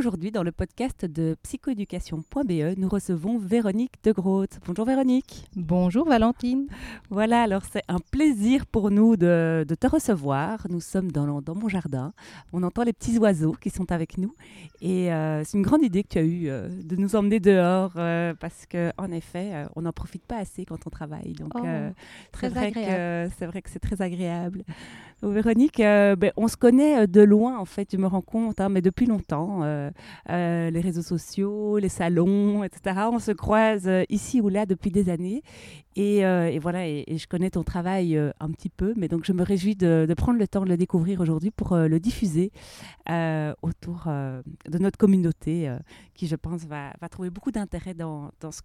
Aujourd'hui, dans le podcast de psychoéducation.be, nous recevons Véronique de Groot. Bonjour Véronique. Bonjour Valentine. Voilà, alors c'est un plaisir pour nous de, te recevoir. Nous sommes dans, dans, mon jardin. On entend les petits oiseaux qui sont avec nous. Et euh, c'est une grande idée que tu as eue euh, de nous emmener dehors euh, parce qu'en effet, on n'en profite pas assez quand on travaille. Donc, oh, très agréable. C'est vrai que c'est très agréable. Véronique, ben, on se connaît de loin, en fait, tu me rends compte, hein, mais depuis longtemps. Les réseaux sociaux, les salons, etc. On se croise ici ou là depuis des années. Et, voilà, et, je connais ton travail un petit peu, mais donc je me réjouis de, prendre le temps de le découvrir aujourd'hui pour le diffuser autour de notre communauté, qui je pense va, va trouver beaucoup d'intérêt dans, dans, ce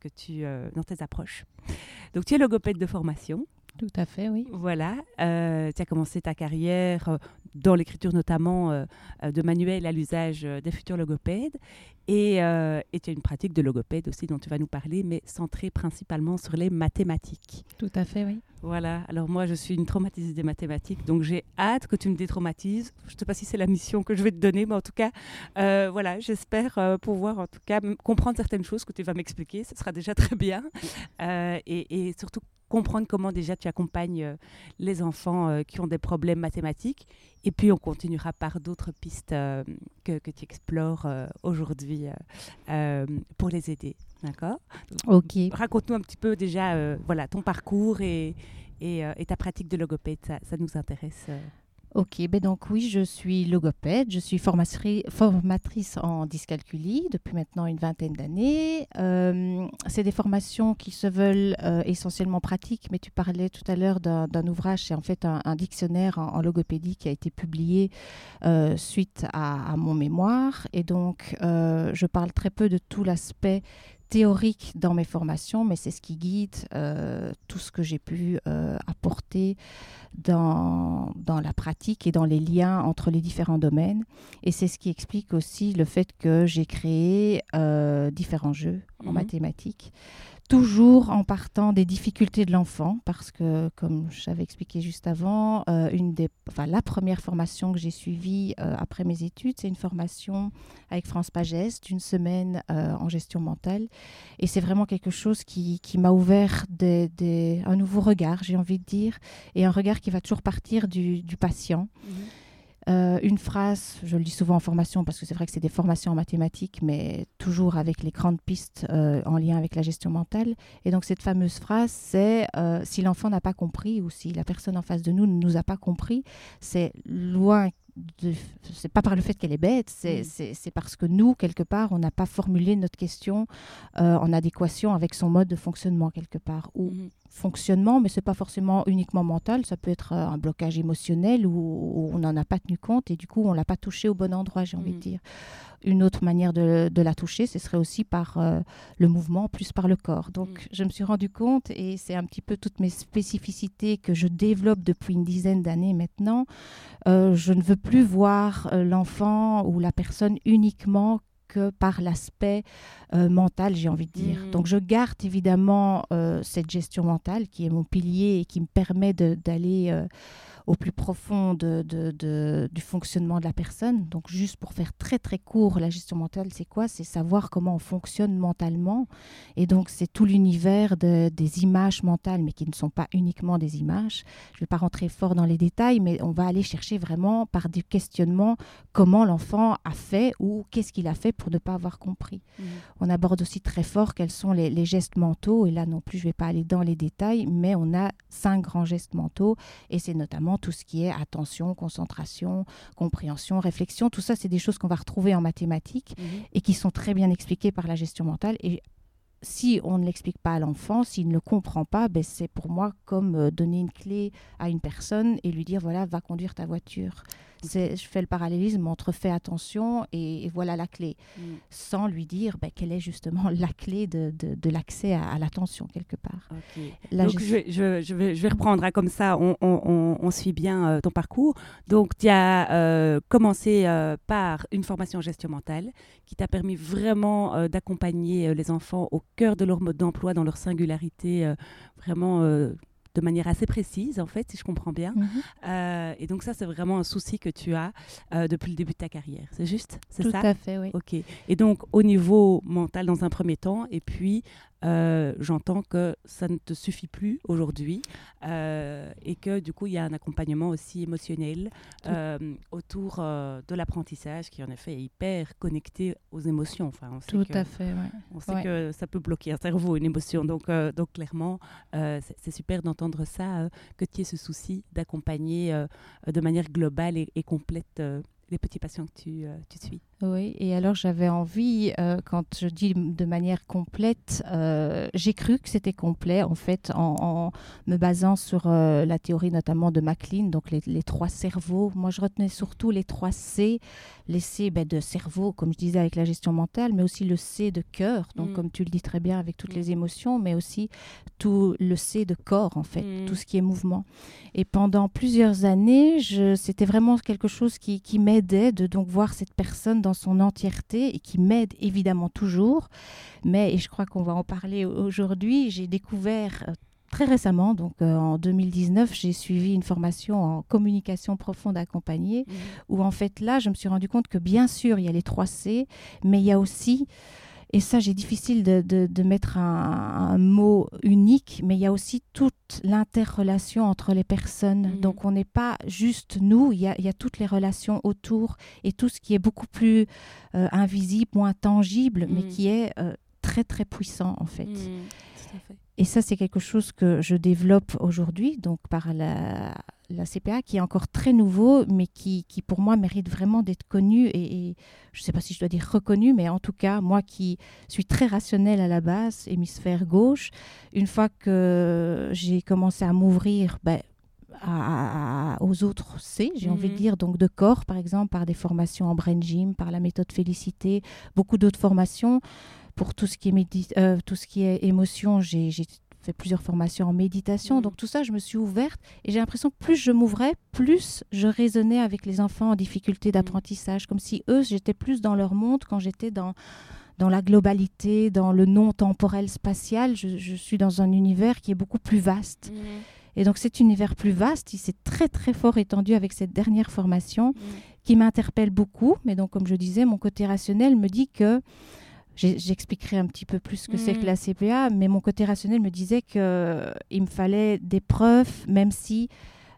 dans tes approches. Donc tu es logopède de formation. Tout à fait, oui. Voilà, euh, tu as commencé ta carrière euh, dans l'écriture notamment euh, de manuels à l'usage des futurs logopèdes et, et, tu as une pratique de logopède aussi dont tu vas nous parler, mais centrée principalement sur les mathématiques. Tout à fait, oui. Voilà, alors moi je suis une traumatisée des mathématiques, donc j'ai hâte que tu me détraumatises. Je ne sais pas si c'est la mission que je vais te donner, mais en tout cas, voilà, j'espère pouvoir en tout cas comprendre certaines choses que tu vas m'expliquer, ce sera déjà très bien. et, et surtout comprendre comment déjà tu accompagnes euh, les enfants euh, qui ont des problèmes mathématiques. Et puis on continuera par d'autres pistes euh, que, que, tu explores aujourd'hui pour les aider. D'accord? Ok. Raconte-nous un petit peu déjà voilà, ton parcours et, et, et, ta pratique de logopède. Ça, ça nous intéresse. Ok, ben donc oui, je suis logopède, je suis formatrice en dyscalculie depuis maintenant une vingtaine d'années. Euh, c'est des formations qui se veulent euh, essentiellement pratiques, mais tu parlais tout à l'heure d'un ouvrage, c'est en fait un, dictionnaire en, logopédie qui a été publié euh, suite à, à, mon mémoire. Et donc, je parle très peu de tout l'aspect théorique dans mes formations, mais c'est ce qui guide euh, tout ce que j'ai pu euh, apporter dans, dans la pratique et dans les liens entre les différents domaines. Et c'est ce qui explique aussi le fait que j'ai créé euh, différents jeux en mhm. mathématiques toujours en partant des difficultés de l'enfant, parce que, comme j'avais expliqué juste avant, euh, une des, enfin, la première formation que j'ai suivie euh, après mes études, c'est une formation avec France Pagès d'une semaine euh, en gestion mentale. Et c'est vraiment quelque chose qui, qui m'a ouvert des, des, un nouveau regard, j'ai envie de dire, et un regard qui va toujours partir du, du patient. Mmh. Euh, une phrase, je le dis souvent en formation parce que c'est vrai que c'est des formations en mathématiques, mais toujours avec les grandes pistes euh, en lien avec la gestion mentale. Et donc cette fameuse phrase, c'est euh, si l'enfant n'a pas compris ou si la personne en face de nous ne nous a pas compris, c'est loin c'est pas par le fait qu'elle est bête, c'est mm. parce que nous, quelque part, on n'a pas formulé notre question euh, en adéquation avec son mode de fonctionnement, quelque part. Ou mm-hmm. fonctionnement, mais c'est pas forcément uniquement mental, ça peut être euh, un blocage émotionnel où, on n'en a pas tenu compte et du coup, on l'a pas touché au bon endroit, j'ai envie de mm. dire. Une autre manière de, la toucher, ce serait aussi par euh, le mouvement, plus par le corps. Donc, mm. je me suis rendu compte, et c'est un petit peu toutes mes spécificités que je développe depuis une dizaine d'années maintenant, je ne veux plus voir euh, l'enfant ou la personne uniquement que par l'aspect euh, mental, j'ai envie de dire. Mmh. Donc je garde évidemment euh, cette gestion mentale qui est mon pilier et qui me permet d'aller au plus profond de, de, du fonctionnement de la personne. Donc juste pour faire très très court, la gestion mentale, c'est quoi? C'est savoir comment on fonctionne mentalement. Et donc c'est tout l'univers des images mentales, mais qui ne sont pas uniquement des images. Je ne vais pas rentrer fort dans les détails, mais on va aller chercher vraiment par des questionnements comment l'enfant a fait ou qu'est-ce qu'il a fait pour ne pas avoir compris. Mmh. On aborde aussi très fort quels sont les, les gestes mentaux. Et là non plus, je ne vais pas aller dans les détails, mais on a cinq grands gestes mentaux et c'est notamment tout ce qui est attention, concentration, compréhension, réflexion. Tout ça, c'est des choses qu'on va retrouver en mathématiques mhm. et qui sont très bien expliquées par la gestion mentale. Et si on ne l'explique pas à l'enfant, s'il ne le comprend pas, ben, c'est pour moi comme euh, donner une clé à une personne et lui dire voilà, va conduire ta voiture je fais le parallélisme entre fais attention et, voilà la clé, mm. sans lui dire ben, quelle est justement la clé de, de, l'accès à, l'attention quelque part. Donc je... Je, je, vais, je, vais, reprendre hein, comme ça, on, on, on, suit bien euh, ton parcours. Donc tu as euh, commencé euh, par une formation en gestion mentale qui t'a permis vraiment d'accompagner les enfants au cœur de leur mode d'emploi, dans leur singularité, vraiment de manière assez précise, en fait, si je comprends bien. Mhm. Euh, et donc ça, c'est vraiment un souci que tu as euh, depuis le début de ta carrière. C'est juste C'est ça? Tout à fait, oui. Ok. Et donc, au niveau mental, dans un premier temps, et puis euh, j'entends que ça ne te suffit plus aujourd'hui euh, et que du coup il y a un accompagnement aussi émotionnel euh, autour de l'apprentissage qui en effet est hyper connecté aux émotions. Enfin, on sait Tout à fait. On sait que ça peut bloquer un cerveau, une émotion. Donc, donc clairement, c'est super d'entendre ça, que tu aies ce souci d'accompagner de manière globale et, et complète les petits patients que tu, tu suis. Oui, et alors j'avais envie, euh, quand je dis de manière complète, euh, j'ai cru que c'était complet en fait en, me basant sur euh, la théorie notamment de MacLean, donc les, trois cerveaux. Moi je retenais surtout les trois C, les C ben, de cerveau comme je disais avec la gestion mentale, mais aussi le C de cœur, donc mm. comme tu le dis très bien avec toutes mm. les émotions, mais aussi tout le C de corps en fait, mm. tout ce qui est mouvement. Et pendant plusieurs années, c'était vraiment quelque chose qui, qui m'aidait de donc voir cette personne dans son entièreté et qui m'aide évidemment toujours. Mais, et je crois qu'on va en parler aujourd'hui, j'ai découvert euh, très récemment, donc euh, en 2019, j'ai suivi une formation en communication profonde accompagnée, mmh. où en fait là, je me suis rendu compte que bien sûr, il y a les 3 C, mais il y a aussi et ça, j'ai difficile de, mettre un, mot unique, mais il y a aussi toute l'interrelation entre les personnes. Mhm. Donc, on n'est pas juste nous, il y, a, toutes les relations autour et tout ce qui est beaucoup plus euh, invisible, moins tangible, mais mhm. qui est euh, très, très puissant, en fait. Mhm. Et ça, c'est quelque chose que je développe aujourd'hui, donc par la, la CPA qui est encore très nouveau, mais qui, qui pour moi mérite vraiment d'être connu et, je ne sais pas si je dois dire reconnu, mais en tout cas, moi qui suis très rationnelle à la base, hémisphère gauche, une fois que j'ai commencé à m'ouvrir ben, aux autres C, j'ai envie de mhm. dire, donc de corps par exemple, par des formations en brain gym, par la méthode félicité, beaucoup d'autres formations. Pour tout ce qui est, euh, tout ce qui est émotion, j'ai fait plusieurs formations en méditation. Mm. Donc tout ça, je me suis ouverte et j'ai l'impression que plus je m'ouvrais, plus je raisonnais avec les enfants en difficulté mm. d'apprentissage, comme si eux, j'étais plus dans leur monde quand j'étais dans dans la globalité, dans le non temporel spatial. Je, suis dans un univers qui est beaucoup plus vaste. Mm. Et donc cet univers plus vaste, il s'est très très fort étendu avec cette dernière formation qui m'interpelle beaucoup. Mais donc comme je disais, mon côté rationnel me dit que J'expliquerai un petit peu plus ce que c'est que mm. la CPA, mais mon côté rationnel me disait qu'il me fallait des preuves, même si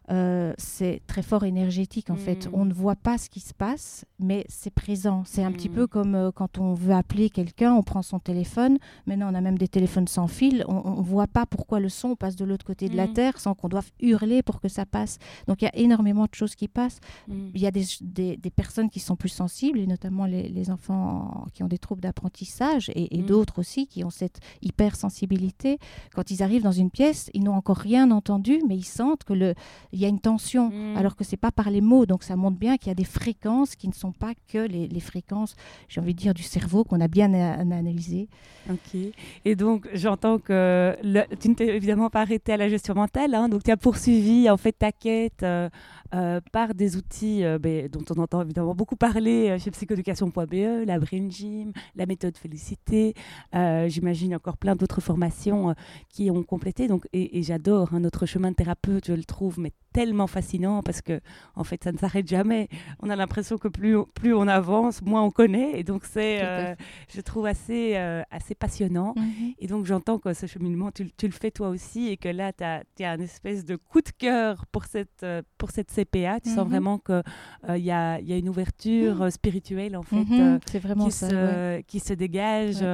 euh, c'est très fort énergétique en fait. Mm. On ne voit pas ce qui se passe, mais c'est présent. C'est un petit mm. peu comme euh, quand on veut appeler quelqu'un, on prend son téléphone. Maintenant, on a même des téléphones sans fil. On ne voit pas pourquoi le son passe de l'autre côté de la mm. Terre sans qu'on doive hurler pour que ça passe. Donc, il y a énormément de choses qui passent. Il y a des, des, personnes qui sont plus sensibles, et notamment les, les enfants qui ont des troubles d'apprentissage et, d'autres aussi qui ont cette hypersensibilité. Quand ils arrivent dans une pièce, ils n'ont encore rien entendu, mais ils sentent que le il y a une tension, mm. alors que c'est pas par les mots. Donc ça montre bien qu'il y a des fréquences qui ne sont pas que les, fréquences, j'ai envie de dire, du cerveau qu'on a bien analysé. Ok. Et donc j'entends que tu ne t'es évidemment pas arrêté à la gestion mentale, hein. donc tu as poursuivi en fait ta quête euh, euh, par des outils euh, ben, dont on entend évidemment beaucoup parler chez psychoéducation.be, la Brain Gym, la méthode Félicité. J'imagine encore plein d'autres formations qui ont complété. Donc et, j'adore hein, notre chemin de thérapeute, je le trouve mais tellement fascinant parce que en fait ça ne s'arrête jamais. On a l'impression que plus plus on avance, moins on connaît. Et donc c'est euh, je trouve assez euh, assez passionnant. Mhm. et donc j'entends que ce cheminement tu, tu, le fais toi aussi et que là tu as, as un espèce de coup de cœur pour cette euh, pour cette CPA, tu sens mhm. vraiment que il y a, y, a, une ouverture mhm. spirituelle en fait qui, ça, se, qui se dégage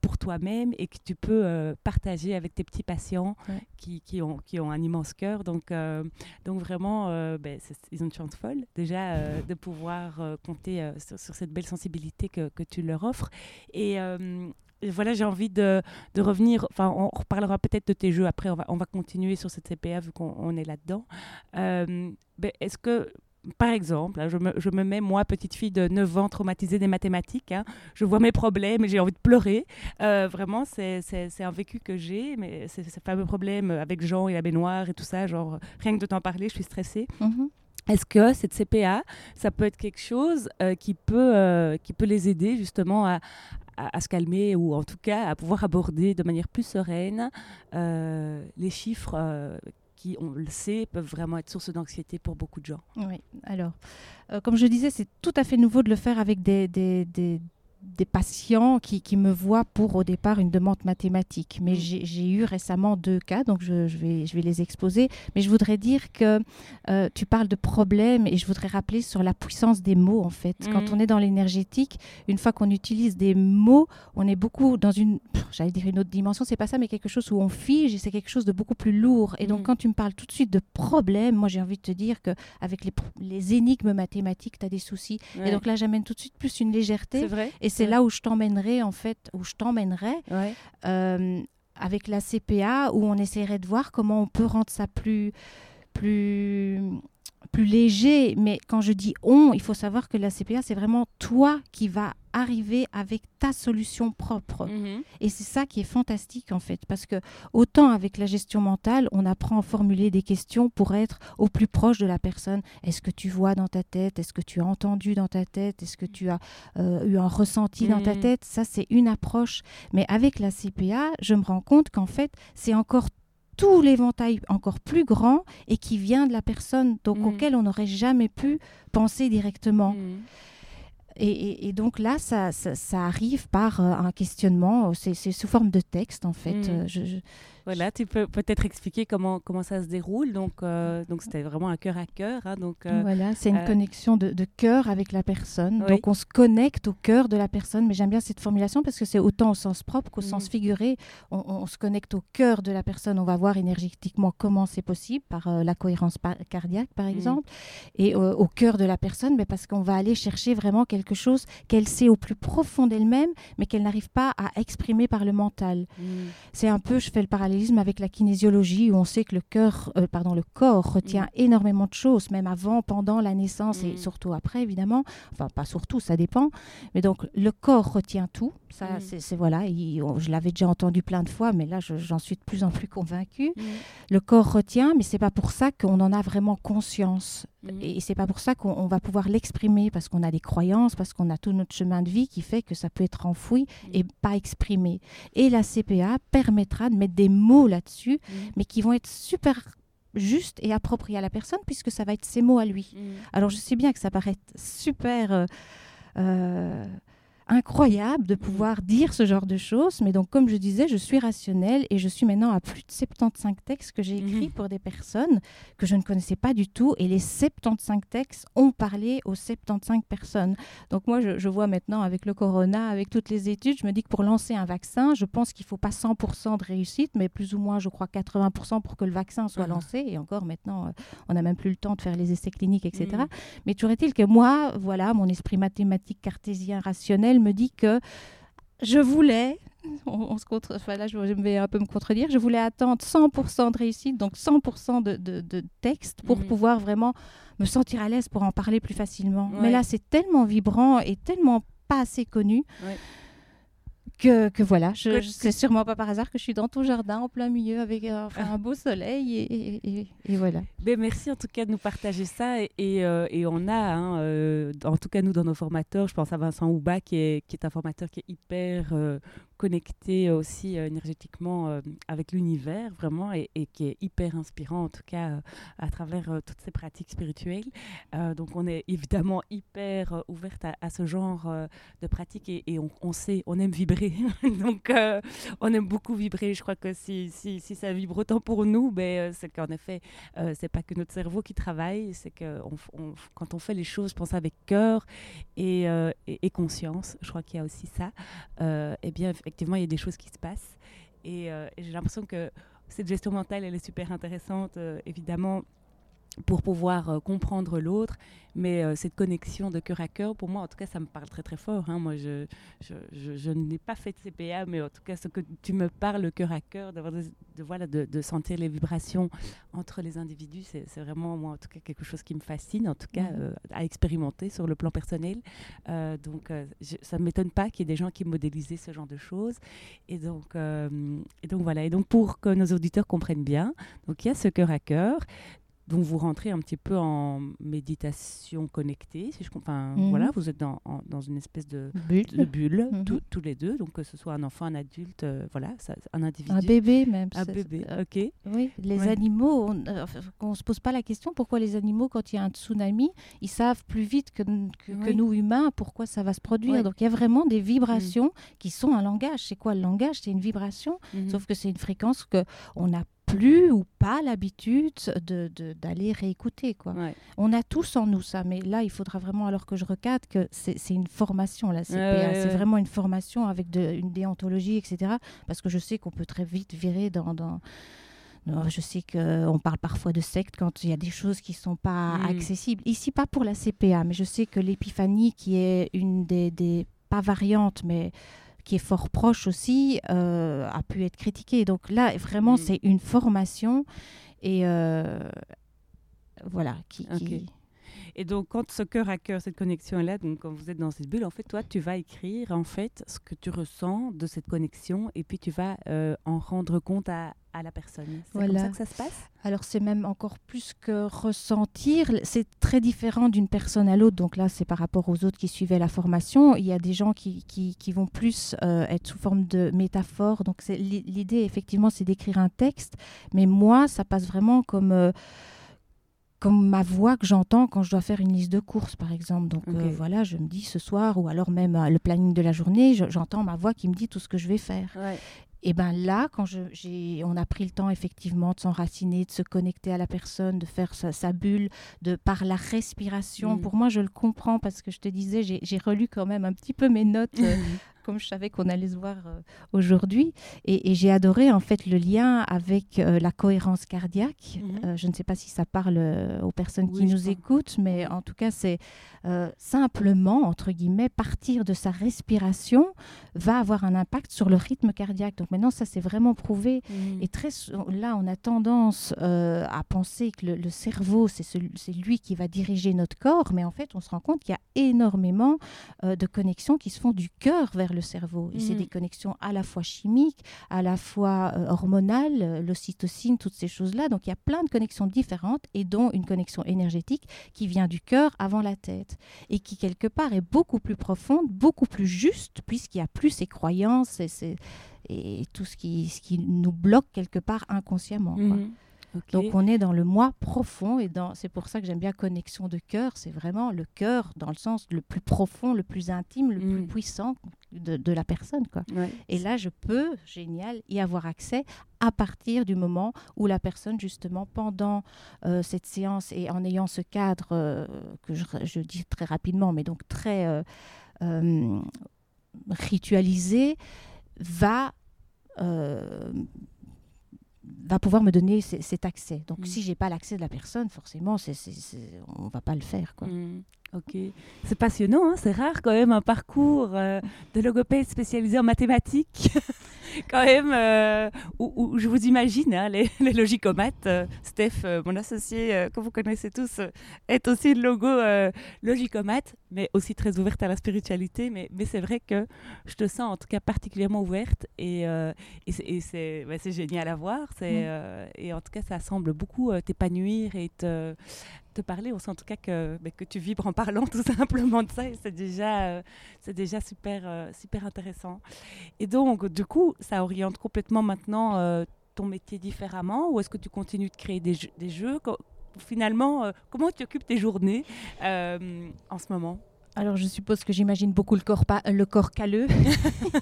pour toi-même et que tu peux partager avec tes petits patients qui, qui, ont qui ont un immense cœur. Donc donc vraiment, euh, ben, ils ont une chance folle déjà euh, de pouvoir euh, compter sur, cette belle sensibilité que, tu leur offres. Et voilà, j'ai envie de, revenir. Enfin, on reparlera peut-être de tes jeux après. On va, on va continuer sur cette CPA vu qu'on est là-dedans. Ben, est-ce que par exemple, hein, je me, je me, mets, moi, petite fille de 9 ans, traumatisée des mathématiques, hein, je vois mes problèmes et j'ai envie de pleurer. Euh, vraiment, c'est un vécu que j'ai, mais c'est ce fameux problème avec Jean et la baignoire et tout ça, genre, rien que de t'en parler, je suis stressée. Mm-hmm. Est-ce que cette CPA, ça peut être quelque chose euh, qui, peut, euh, qui peut les aider justement à, à, se calmer ou en tout cas à pouvoir aborder de manière plus sereine les chiffres qui, on le sait, peuvent vraiment être source d'anxiété pour beaucoup de gens. Oui, alors, euh, comme je disais, c'est tout à fait nouveau de le faire avec des, des patients qui, qui, me voient pour au départ une demande mathématique. Mais mm. j'ai eu récemment deux cas, donc je, je, vais, je vais les exposer. Mais je voudrais dire que euh, tu parles de problèmes et je voudrais rappeler sur la puissance des mots en fait. Quand mm. on est dans l'énergétique, une fois qu'on utilise des mots, on est beaucoup dans une, j'allais dire une autre dimension, c'est pas ça, mais quelque chose où on fige et c'est quelque chose de beaucoup plus lourd. Et donc mm. quand tu me parles tout de suite de problèmes, moi j'ai envie de te dire que avec les, les énigmes mathématiques, tu as des soucis. Et donc là j'amène tout de suite plus une légèreté. C'est vrai c'est là où je t'emmènerai, en fait, où je t'emmènerai euh, avec la CPA, où on essaierait de voir comment on peut rendre ça plus, plus, plus léger. Mais quand je dis on, il faut savoir que la CPA, c'est vraiment toi qui vas arriver avec ta solution propre. Mhm. Et c'est ça qui est fantastique en fait, parce que autant avec la gestion mentale, on apprend à formuler des questions pour être au plus proche de la personne. Est-ce que tu vois dans ta tête? Est-ce que tu as entendu dans ta tête? Est-ce que tu as euh, eu un ressenti dans ta mhm. tête? Ça, c'est une approche. Mais avec la CPA, je me rends compte qu'en fait, c'est encore tout l'éventail encore plus grand et qui vient de la personne, donc mhm. auquel on n'aurait jamais pu penser directement. Et, donc là, ça, ça, arrive par euh, un questionnement, c'est sous forme de texte en fait. Euh, je, voilà, tu peux peut-être expliquer comment, comment ça se déroule. Donc, euh, donc c'était vraiment un cœur à cœur. Hein, donc, euh, voilà, c'est une euh, connexion de, de, cœur avec la personne. Donc, on se connecte au cœur de la personne. Mais j'aime bien cette formulation parce que c'est autant au sens propre qu'au sens mm. figuré. On, se connecte au cœur de la personne. On va voir énergétiquement comment c'est possible par la cohérence cardiaque, par mm. exemple, et au cœur de la personne, mais parce qu'on va aller chercher vraiment quelque chose qu'elle sait au plus profond d'elle-même, mais qu'elle n'arrive pas à exprimer par le mental. Mm. C'est un peu, je fais le parallèle avec la kinésiologie où on sait que le cœur, euh, pardon, le corps retient mm. énormément de choses, même avant, pendant la naissance et mm. surtout après, évidemment. Enfin, pas surtout, ça dépend. Mais donc, le corps retient tout. Ça, mm. c'est voilà. je l'avais déjà entendu plein de fois, mais là, j'en suis de plus en plus convaincue. Le corps retient, mais c'est pas pour ça qu'on en a vraiment conscience. Et c'est pas pour ça qu'on va pouvoir l'exprimer, parce qu'on a des croyances, parce qu'on a tout notre chemin de vie qui fait que ça peut être enfoui et pas exprimé. Et la CPA permettra de mettre des mots là-dessus, mm. mais qui vont être super justes et appropriés à la personne, puisque ça va être ses mots à lui. Mm. Alors je sais bien que ça paraît super... Euh, euh, incroyable de pouvoir dire ce genre de choses. Mais donc, comme je disais, je suis rationnelle et je suis maintenant à plus de 75 textes que j'ai écrits mhm. pour des personnes que je ne connaissais pas du tout. Et les 75 textes ont parlé aux 75 personnes. Donc, moi, je, vois maintenant avec le corona, avec toutes les études, je me dis que pour lancer un vaccin, je pense qu'il ne faut pas 100% de réussite, mais plus ou moins, je crois, 80% pour que le vaccin soit lancé. Et encore, maintenant, euh, on n'a même plus le temps de faire les essais cliniques, etc. Mhm. Mais toujours est-il que moi, voilà, mon esprit mathématique cartésien rationnel me dit que je voulais, on, se contre, enfin là je, vais un peu me contredire, je voulais attendre 100% de réussite, donc 100% de, de, texte pour mhm. pouvoir vraiment me sentir à l'aise pour en parler plus facilement. Mais là c'est tellement vibrant et tellement pas assez connu que, voilà, je, c'est sûrement pas par hasard que je suis dans ton jardin en plein milieu avec euh, un beau soleil et, et, voilà. Ben, merci en tout cas de nous partager ça et, et euh, on a, hein, euh, en tout cas nous dans nos formateurs, je pense à Vincent Houba qui est, qui est un formateur qui est hyper connecté aussi énergétiquement avec l'univers vraiment et, qui est hyper inspirant en tout cas à travers toutes ces pratiques spirituelles. donc on est évidemment hyper ouverte à, ce genre de pratiques et, on, sait, on aime vibrer Donc, euh, on aime beaucoup vibrer. Je crois que si, si, si ça vibre autant pour nous, ben, euh, c'est qu'en effet, euh, c'est pas que notre cerveau qui travaille, c'est que quand on fait les choses, pense avec cœur et, et, conscience. Je crois qu'il y a aussi ça. eh bien, effectivement, il y a des choses qui se passent. Et, j'ai l'impression que cette gestion mentale, elle est super intéressante, évidemment pour pouvoir comprendre l'autre mais euh, cette connexion de cœur à cœur, pour moi, en tout cas, ça me parle très très fort. Hein. Moi, je, je, je, n'ai pas fait de CPA, mais en tout cas, ce que tu me parles, le cœur à cœur, de, de, voilà, de, de, sentir les vibrations entre les individus, c'est vraiment, moi, en tout cas, quelque chose qui me fascine, en tout cas, mmh. euh, à expérimenter sur le plan personnel. Euh, donc, ça ne m'étonne pas qu'il y ait des gens qui modélisaient ce genre de choses. Et donc, et donc, voilà. Et donc, pour que nos auditeurs comprennent bien, donc il y a ce cœur à cœur. Donc vous rentrez un petit peu en méditation connectée, si je enfin mhm. voilà, vous êtes dans, dans une espèce de bulle, de bulle mhm. tous les deux, donc que ce soit un enfant, un adulte, euh, voilà, ça, un individu, un bébé même, un bébé, ok. Oui, les animaux, on, ne se pose pas la question pourquoi les animaux, quand il y a un tsunami, ils savent plus vite que, que, nous humains pourquoi ça va se produire. Donc il y a vraiment des vibrations mm. qui sont un langage. C'est quoi le langage? C'est une vibration, mm-hmm. sauf que c'est une fréquence que on a plus ou pas l'habitude d'aller réécouter. Quoi. On a tous en nous ça, mais là, il faudra vraiment, alors que je recadre, que c'est une formation, la CPA. c'est vraiment une formation avec de, une déontologie, etc. Parce que je sais qu'on peut très vite virer dans... dans je sais qu'on parle parfois de secte quand il y a des choses qui ne sont pas mm. accessibles. Ici, pas pour la CPA, mais je sais que l'épiphanie, qui est une des, des pas variantes, mais qui est fort proche aussi, euh, a pu être critiqué. Donc là, vraiment, mm. c'est une formation et euh, voilà. Qui, Et donc, quand ce cœur à cœur, cette connexion est là, donc quand vous êtes dans cette bulle, en fait, toi, tu vas écrire en fait ce que tu ressens de cette connexion et puis tu vas euh, en rendre compte à, à la personne. C'est comme ça que ça se passe? Alors c'est même encore plus que ressentir. C'est très différent d'une personne à l'autre. Donc là, c'est par rapport aux autres qui suivaient la formation. Il y a des gens qui, qui, vont plus euh, être sous forme de métaphore. Donc l'idée, effectivement, c'est d'écrire un texte. Mais moi, ça passe vraiment comme... Euh, comme ma voix que j'entends quand je dois faire une liste de courses, par exemple. Donc euh, voilà, je me dis ce soir, ou alors même le planning de la journée, j'entends ma voix qui me dit tout ce que je vais faire. Et bien là, quand je, on a pris le temps effectivement de s'enraciner, de se connecter à la personne, de faire sa, bulle, de par la respiration. Mm. Pour moi, je le comprends parce que je te disais, j'ai relu quand même un petit peu mes notes euh, comme je savais qu'on allait se voir euh, aujourd'hui. Et, j'ai adoré en fait le lien avec euh, la cohérence cardiaque. Mhm. Euh, je ne sais pas si ça parle aux personnes qui nous écoutent, mais en tout cas, c'est simplement, entre guillemets, partir de sa respiration va avoir un impact sur le rythme cardiaque. Donc maintenant, ça c'est vraiment prouvé. Mhm. Et très là, on a tendance à penser que le, cerveau, c'est lui qui va diriger notre corps, mais en fait, on se rend compte qu'il y a énormément de connexions qui se font du cœur vers le cerveau. Et c'est mhm. des connexions à la fois chimiques, à la fois euh, hormonales, euh, l'ocytocine, toutes ces choses-là. Donc il y a plein de connexions différentes et dont une connexion énergétique qui vient du cœur avant la tête et qui quelque part est beaucoup plus profonde, beaucoup plus juste puisqu'il y a plus ces croyances et, et tout ce qui, ce qui nous bloque quelque part inconsciemment. Donc on est dans le moi profond et dans c'est pour ça que j'aime bien connexion de cœur, c'est vraiment le cœur dans le sens le plus profond, le plus intime, le plus mm. puissant de, la personne quoi. Et là je peux génial y avoir accès à partir du moment où la personne justement pendant euh, cette séance et en ayant ce cadre euh, que je, dis très rapidement mais donc très euh, ritualisé va va pouvoir me donner cet accès. Donc, mm. si j'ai pas l'accès de la personne, forcément, c'est, on va pas le faire. Quoi. Mm. Ok, c'est passionnant, hein c'est rare quand même un parcours euh, de logopède spécialisé en mathématiques, quand même, euh, où, je vous imagine, hein, les, les, logicomates. Euh, Steph, mon associé, que vous connaissez tous, est aussi le logo logicomate, mais aussi très ouverte à la spiritualité. Mais, mais c'est vrai que je te sens en tout cas particulièrement ouverte et, et c'est génial à voir. Mm. et en tout cas, ça semble beaucoup t'épanouir et te te parler. On sent en tout cas que, ben, que tu vibres en parlant tout simplement de ça et c'est déjà, euh, déjà super, euh, super intéressant. Et donc, du coup, ça oriente complètement maintenant euh, ton métier différemment ou est-ce que tu continues de créer des jeux Finalement, comment tu occupes tes journées en ce moment? Alors je suppose que j'imagine beaucoup le corps, le corps calleux,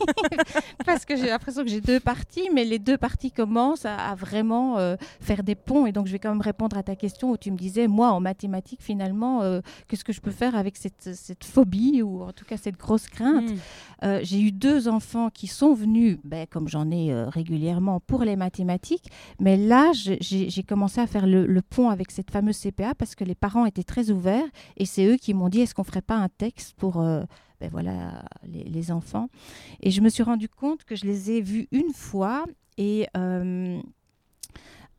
parce que j'ai l'impression que j'ai deux parties, mais les deux parties commencent à, vraiment euh, faire des ponts. Et donc je vais quand même répondre à ta question où tu me disais, moi en mathématiques finalement, euh, qu'est-ce que je peux faire avec cette, cette, phobie ou en tout cas cette grosse crainte? Hmm. euh, J'ai eu deux enfants qui sont venus, ben, comme j'en ai régulièrement, pour les mathématiques, mais là j'ai commencé à faire le, le, pont avec cette fameuse CPA parce que les parents étaient très ouverts et c'est eux qui m'ont dit, est-ce qu'on ferait pas un pour euh, ben voilà, les, enfants. Et je me suis rendu compte que je les ai vus une fois et euh,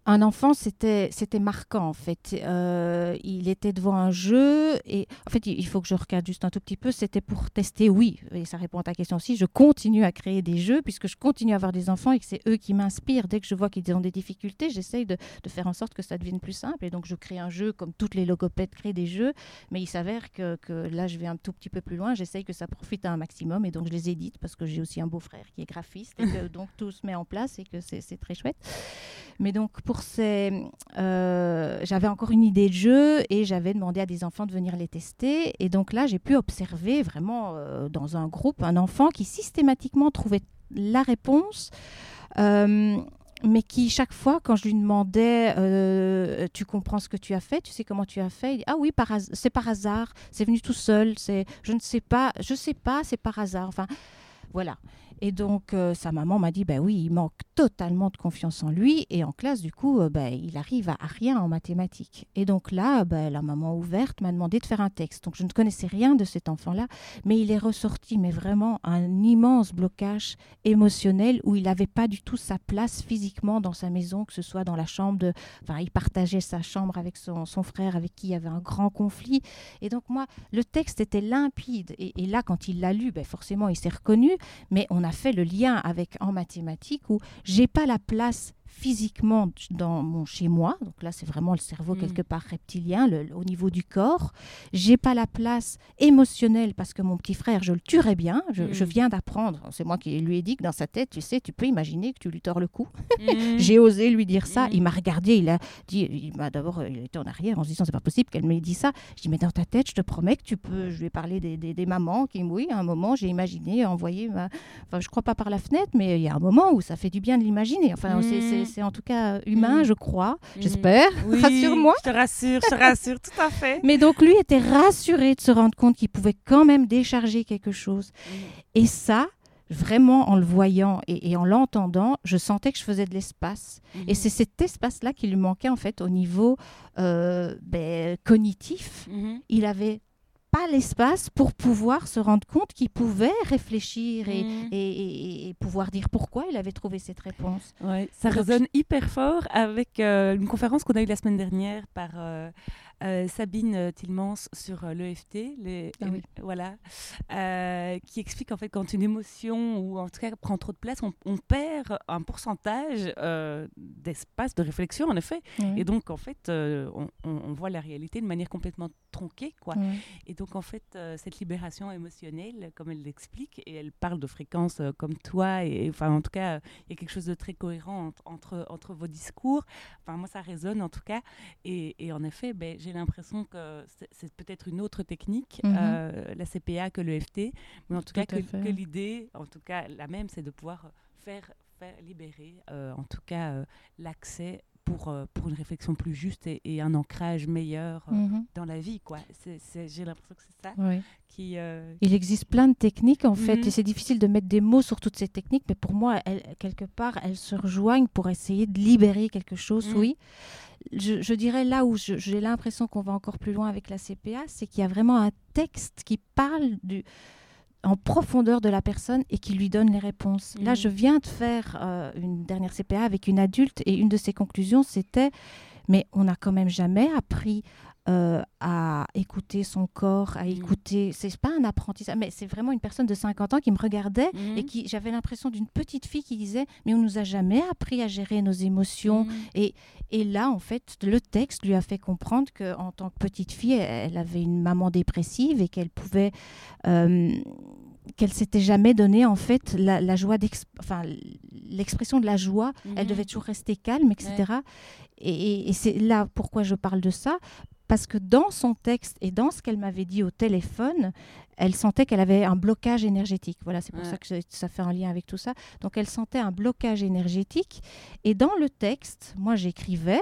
un enfant, c'était marquant en fait. Euh, il était devant un jeu et en fait, il faut que je regarde juste un tout petit peu. C'était pour tester, oui, et ça répond à ta question aussi. Je continue à créer des jeux puisque je continue à avoir des enfants et que c'est eux qui m'inspirent. Dès que je vois qu'ils ont des difficultés, j'essaye de, faire en sorte que ça devienne plus simple. Et donc, je crée un jeu comme toutes les logopèdes créent des jeux. Mais il s'avère que, là, je vais un tout petit peu plus loin. J'essaye que ça profite à un maximum et donc je les édite parce que j'ai aussi un beau-frère qui est graphiste et que donc tout se met en place et que c'est très chouette. Mais donc, pour euh, j'avais encore une idée de jeu et j'avais demandé à des enfants de venir les tester. Et donc là, j'ai pu observer vraiment euh, dans un groupe un enfant qui systématiquement trouvait la réponse. Euh, mais qui chaque fois, quand je lui demandais, tu comprends ce que tu as fait, tu sais comment tu as fait, ah oui, c'est par hasard, c'est venu tout seul, c'est, je ne sais pas, je sais pas, c'est par hasard. Enfin, voilà. Et donc, euh, sa maman m'a dit, ben oui, il manque totalement de confiance en lui. Et en classe, du coup, euh, ben, il arrive à, rien en mathématiques. Et donc là, ben, la maman ouverte m'a demandé de faire un texte. Donc, je ne connaissais rien de cet enfant-là, mais il est ressorti, mais vraiment un immense blocage émotionnel où il n'avait pas du tout sa place physiquement dans sa maison, que ce soit dans la chambre de... Enfin, il partageait sa chambre avec son, frère, avec qui il y avait un grand conflit. Et donc, moi, le texte était limpide. Et, là, quand il l'a lu, ben, forcément, il s'est reconnu, mais on a fait le lien avec en mathématiques où j'ai pas la place physiquement dans mon chez moi. Donc là, c'est vraiment le cerveau mm. quelque part reptilien, le, au niveau du corps. J'ai pas la place émotionnelle parce que mon petit frère, je le tuerais bien. Je, mm. viens d'apprendre. C'est moi qui lui ai dit que dans sa tête, tu sais, tu peux imaginer que tu lui tords le cou. Mm. J'ai osé lui dire ça. Il m'a regardé. Il a dit, il m'a d'abord, il était en arrière en se disant, c'est pas possible qu'elle m'ait dit ça. Je dis, mais dans ta tête, je te promets que tu peux. Je lui ai parlé des, des, mamans qui, oui, à un moment, j'ai imaginé envoyer ma. Enfin, je crois pas par la fenêtre, mais il y a un moment où ça fait du bien de l'imaginer. Enfin, c'est c'est en tout cas humain, mm. je crois. Mm. J'espère. Rassure-moi. Je te rassure, je te rassure, tout à fait. Mais donc lui était rassuré de se rendre compte qu'il pouvait quand même décharger quelque chose. Mm. Et ça, vraiment en le voyant et, en l'entendant, je sentais que je faisais de l'espace. Et c'est cet espace-là qui lui manquait en fait au niveau euh, ben, cognitif. Mm-hmm. Il avait pas l'espace pour pouvoir se rendre compte qu'il pouvait réfléchir et, mm. et, pouvoir dire pourquoi il avait trouvé cette réponse. Ouais, ça résonne hyper fort avec euh, une conférence qu'on a eue la semaine dernière par euh, euh, Sabine euh, Tillmans sur euh, l'EFT, ah voilà, qui explique en fait quand une émotion ou en tout cas prend trop de place, on, perd un pourcentage d'espace de réflexion en effet, et donc en fait on, voit la réalité de manière complètement tronquée quoi. Et donc en fait cette libération émotionnelle, comme elle l'explique, et elle parle de fréquences comme toi, et enfin en tout cas il y a quelque chose de très cohérent entre, entre, vos discours. Enfin moi ça résonne en tout cas, et, et en effet ben, j'ai j'ai l'impression que c'est peut-être une autre technique, mhm. euh, la CPA, que le FT. Mais en tout, cas, que, l'idée, en tout cas, la même, c'est de pouvoir faire, faire libérer, euh, en tout cas, euh, l'accès pour, pour une réflexion plus juste et, un ancrage meilleur mhm. dans la vie. quoi. J'ai l'impression que c'est ça qui... Il existe plein de techniques, en fait, mhm. et c'est difficile de mettre des mots sur toutes ces techniques, mais pour moi, elles, quelque part, elles se rejoignent pour essayer de libérer quelque chose, oui je, dirais là où j'ai l'impression qu'on va encore plus loin avec la CPA, c'est qu'il y a vraiment un texte qui parle du, en profondeur de la personne et qui lui donne les réponses. Là, mmh. je viens de faire euh, une dernière CPA avec une adulte et une de ses conclusions, c'était, mais on n'a quand même jamais appris euh, à écouter son corps, à mm. écouter. C'est pas un apprentissage, mais c'est vraiment une personne de 50 ans qui me regardait mm. et qui j'avais l'impression d'une petite fille qui disait Mais on nous a jamais appris à gérer nos émotions. Mm. Et, et là, en fait, le texte lui a fait comprendre qu'en tant que petite fille, elle avait une maman dépressive et qu'elle pouvait. Euh, qu'elle s'était jamais donné en fait la, joie enfin l'expression de la joie elle mm-hmm. devait toujours rester calme etc et, et c'est là pourquoi je parle de ça parce que dans son texte et dans ce qu'elle m'avait dit au téléphone, elle sentait qu'elle avait un blocage énergétique. Voilà, c'est pour ça que ça fait un lien avec tout ça. Donc elle sentait un blocage énergétique. Et dans le texte, moi j'écrivais,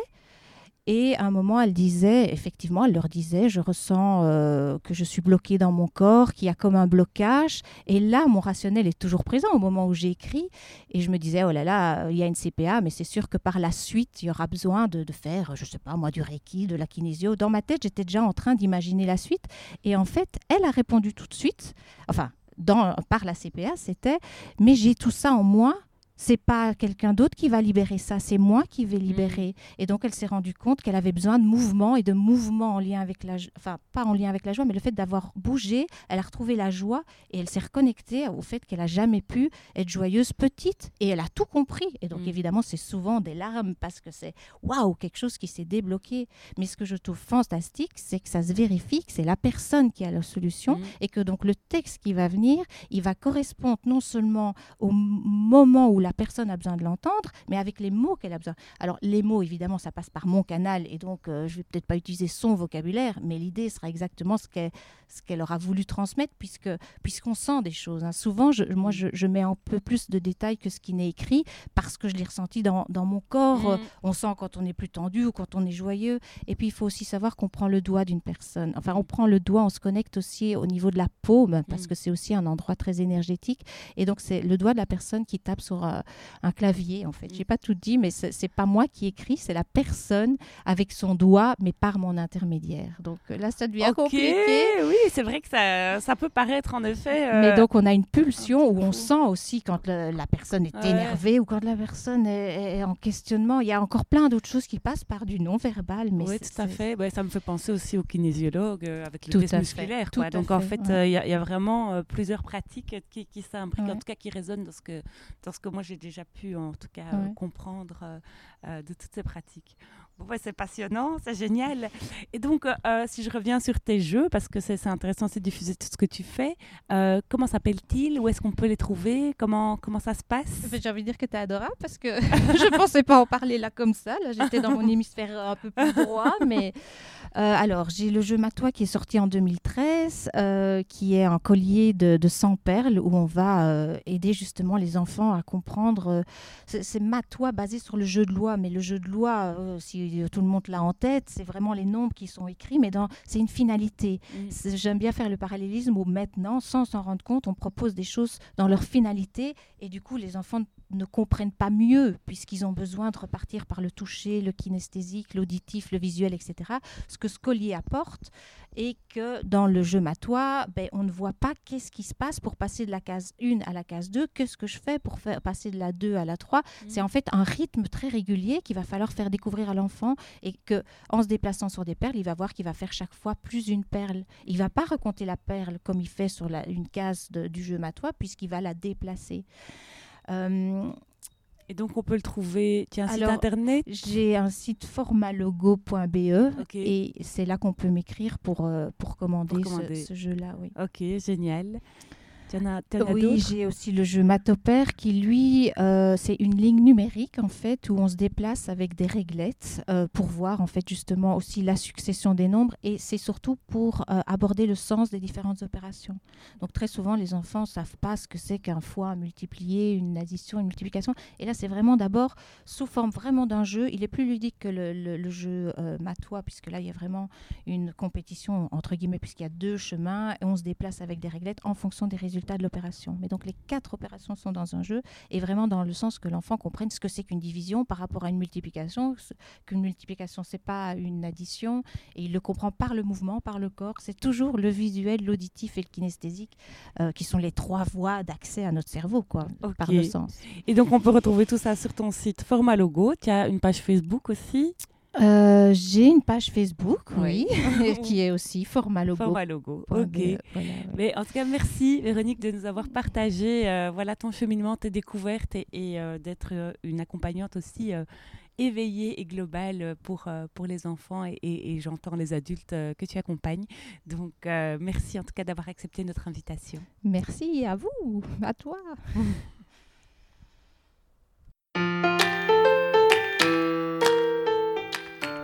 et à un moment, elle disait, effectivement, elle leur disait, je ressens euh, que je suis bloquée dans mon corps, qu'il y a comme un blocage. Et là, mon rationnel est toujours présent au moment où j'écris. Et je me disais, oh là là, il y a une CPA, mais c'est sûr que par la suite, il y aura besoin de, faire, je ne sais pas, moi, du Reiki, de la kinésio. Dans ma tête, j'étais déjà en train d'imaginer la suite. Et en fait, elle a répondu tout de suite, enfin, dans, par la CPA, c'était, mais j'ai tout ça en moi c'est pas quelqu'un d'autre qui va libérer ça, c'est moi qui vais libérer. Mm. Et donc elle s'est rendue compte qu'elle avait besoin de mouvement et de mouvement en lien avec la, enfin pas en lien avec la joie, mais le fait d'avoir bougé, elle a retrouvé la joie et elle s'est reconnectée au fait qu'elle a jamais pu être joyeuse petite et elle a tout compris. Et donc mm. évidemment c'est souvent des larmes parce que c'est waouh quelque chose qui s'est débloqué. Mais ce que je trouve fantastique, c'est que ça se vérifie que c'est la personne qui a la solution mm. et que donc le texte qui va venir, il va correspondre non seulement au moment où la personne a besoin de l'entendre, mais avec les mots qu'elle a besoin. Alors les mots, évidemment, ça passe par mon canal, et donc euh, je vais peut-être pas utiliser son vocabulaire, mais l'idée sera exactement ce qu'elle ce qu'elle aura voulu transmettre, puisque puisqu'on sent des choses. Hein. Souvent, je, moi, je, mets un peu plus de détails que ce qui n'est écrit, parce que je l'ai ressenti dans, dans, mon corps. Mm. On sent quand on est plus tendu ou quand on est joyeux. Et puis, il faut aussi savoir qu'on prend le doigt d'une personne. Enfin, on prend le doigt, on se connecte aussi au niveau de la paume, parce mm. que c'est aussi un endroit très énergétique. Et donc, c'est le doigt de la personne qui tape sur euh, un clavier, en fait. J'ai pas tout dit, mais c'est pas moi qui écris, c'est la personne avec son doigt, mais par mon intermédiaire. Donc là, ça devient compliqué. Oui, c'est vrai que ça, ça, peut paraître en effet. Euh, mais donc, on a une pulsion où on sent aussi quand la personne est énervée ou quand la personne est, en questionnement. Il y a encore plein d'autres choses qui passent par du non-verbal. Mais oui, tout à fait. ça me fait penser aussi au kinésiologue euh, avec le test musculaire. Donc, en fait, il y, a vraiment plusieurs pratiques qui, qui s'imbriquent, en tout cas qui résonnent dans ce que, dans ce que moi j'ai déjà pu en tout cas euh, comprendre euh, euh, de toutes ces pratiques. Bon, c'est passionnant, c'est génial. Et donc, si je reviens sur tes jeux, parce que c'est intéressant, c'est diffuser tout ce que tu fais, comment s'appellent-ils? Où est-ce qu'on peut les trouver? Comment, comment ça se passe? J'ai envie de dire que tu es adorable, parce que je ne pensais pas en parler là comme ça. Là, j'étais dans mon hémisphère un peu plus droit, mais... alors, j'ai le jeu Matois qui est sorti en 2013, qui est un collier de, de 100 perles où on va aider justement les enfants à comprendre euh, c'est matois basé sur le jeu de loi, mais le jeu de loi, euh, si tout le monde l'a en tête, c'est vraiment les nombres qui sont écrits, mais c'est une finalité. Mm. J'aime bien faire le parallélisme où maintenant, sans s'en rendre compte, on propose des choses dans leur finalité, et du coup, les enfants ne comprennent pas mieux, puisqu'ils ont besoin de repartir par le toucher, le kinesthésique, l'auditif, le visuel, etc. Ce que ce collier apporte, et que dans le jeu matois, ben, on ne voit pas qu'est-ce qui se passe pour passer de la case 1 à la case 2, qu'est-ce que je fais pour faire passer de la 2 à la 3. Mmh. C'est en fait un rythme très régulier qu'il va falloir faire découvrir à l'enfant et que en se déplaçant sur des perles, il va voir qu'il va faire chaque fois plus une perle. Il va pas recompter la perle comme il fait sur la, une case du jeu matois puisqu'il va la déplacer. Euh, et donc, on peut le trouver. Tu as un site internet J'ai un site formalogo.be et c'est là qu'on peut m'écrire pour, euh, pour commander, ce, jeu-là. Oui. Ok, génial oui, j'ai aussi le jeu Matopère qui, lui, euh, c'est une ligne numérique en fait où on se déplace avec des réglettes euh, pour voir en fait justement aussi la succession des nombres et c'est surtout pour euh, aborder le sens des différentes opérations. Donc très souvent les enfants savent pas ce que c'est qu'un fois multiplié, une addition, une multiplication et là c'est vraiment d'abord sous forme vraiment d'un jeu. Il est plus ludique que le, le jeu Matois puisque là il y a vraiment une compétition entre guillemets puisqu'il y a deux chemins et on se déplace avec des réglettes en fonction des résultats de l'opération. Mais donc les quatre opérations sont dans un jeu et vraiment dans le sens que l'enfant comprenne ce que c'est qu'une division par rapport à une multiplication, qu'une multiplication c'est pas une addition et il le comprend par le mouvement, par le corps. C'est toujours le visuel, l'auditif et le kinesthésique euh, qui sont les trois voies d'accès à notre cerveau, quoi, par le sens. Et donc on peut retrouver tout ça sur ton site Forma Logo. Tu as une page Facebook aussi? Euh, j'ai une page Facebook, oui, qui est aussi Format Logo. Format Logo, ok. Mais en tout cas, merci Véronique de nous avoir partagé euh, voilà, ton cheminement, tes découvertes et, euh, d'être une accompagnante aussi éveillée et globale pour, pour les enfants et, et j'entends les adultes que tu accompagnes. Donc, merci en tout cas d'avoir accepté notre invitation. Merci à vous, à toi.